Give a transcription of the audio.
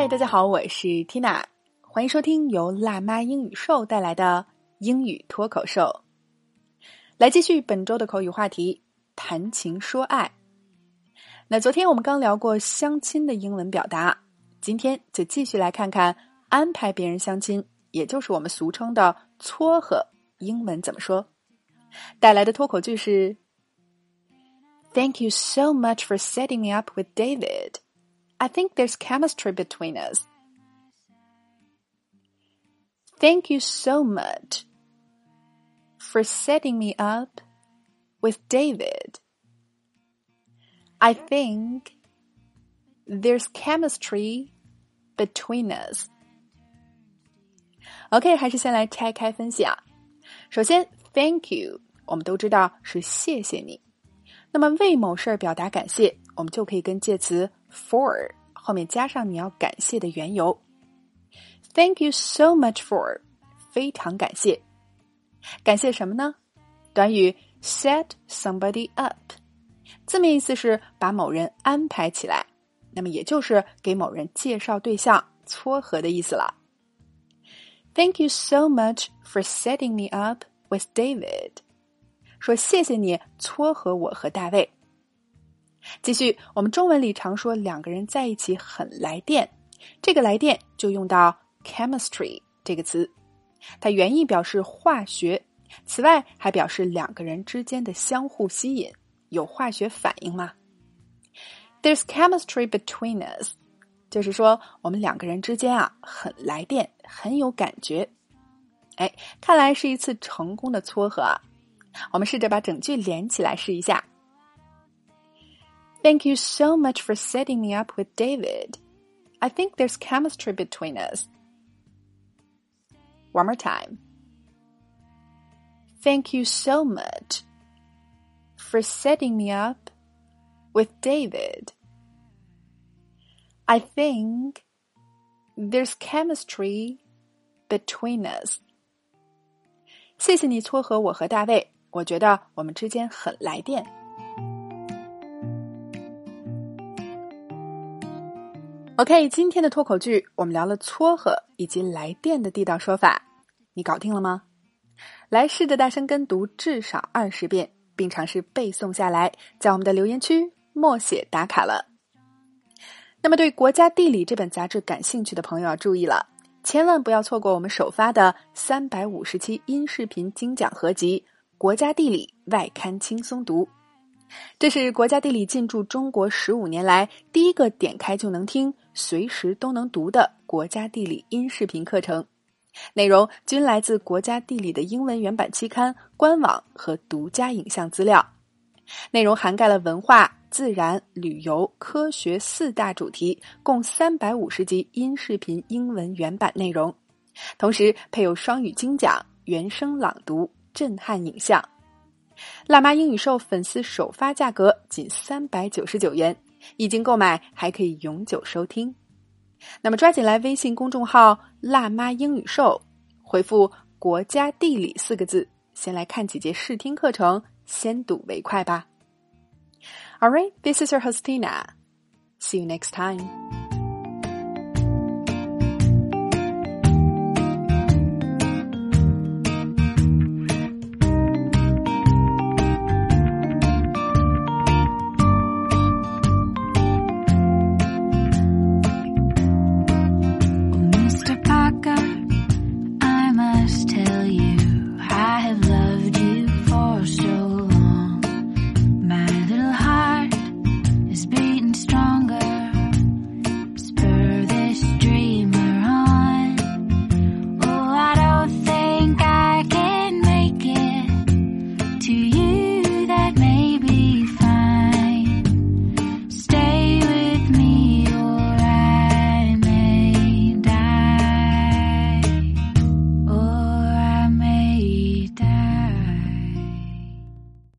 嗨，大家好，我是 Tina，欢迎收听由辣妈英语秀带来的英语脱口秀。来继续本周的口语话题，谈情说爱。那昨天我们刚聊过相亲的英文表达，今天就继续来看看安排别人相亲，也就是我们俗称的撮合，英文怎么说？带来的脱口句是：Thank you so much for setting me up with David. I think there's chemistry between us. Thank you so much for setting me up with David. I think there's chemistry between us. OK，还是先来拆开分析啊。首先，Thank you，我们都知道是谢谢你。那么为某事儿表达感谢，我们就可以跟介词 for 后面加上你要感谢的缘由。Thank you so much for，非常感谢。感谢什么呢？短语 set somebody up，字面意思是把某人安排起来，那么也就是给某人介绍对象、撮合的意思了。Thank you so much for setting me up with David。说谢谢你撮合我和大卫。继续，我们中文里常说两个人在一起很来电，这个来电就用到 chemistry 这个词，它原意表示化学，此外还表示两个人之间的相互吸引，有化学反应吗？There's chemistry between us，就是说我们两个人之间啊很来电，很有感觉。哎，看来是一次成功的撮合啊！我们试着把整句连起来试一下。Thank you so much for setting me up with David. I think there's chemistry between us. One more time. Thank you so much for setting me up with David. I think there's chemistry between us. 谢谢你撮合我和大卫，我觉得我们之间很来电。 OK，今天的脱口剧我们聊了撮合以及来电的地道说法，你搞定了吗？来试着大声跟读至少二十遍，并尝试背诵下来，在我们的留言区默写打卡了。那么，对《国家地理》这本杂志感兴趣的朋友要注意了，千万不要错过我们首发的三百五十期音视频精讲合集《国家地理外刊轻松读》。这是国家地理进驻中国十五年来第一个点开就能听、随时都能读的国家地理音视频课程，内容均来自国家地理的英文原版期刊、官网和独家影像资料。内容涵盖了文化、自然、旅游、科学四大主题，共三百五十集音视频英文原版内容，同时配有双语精讲、原声朗读、震撼影像。辣妈英语秀粉丝首发价格仅三百九十九元，已经购买还可以永久收听。那么抓紧来微信公众号“辣妈英语秀”，回复“国家地理”四个字，先来看几节试听课程，先睹为快吧。All right, this is your Hostina. See you next time.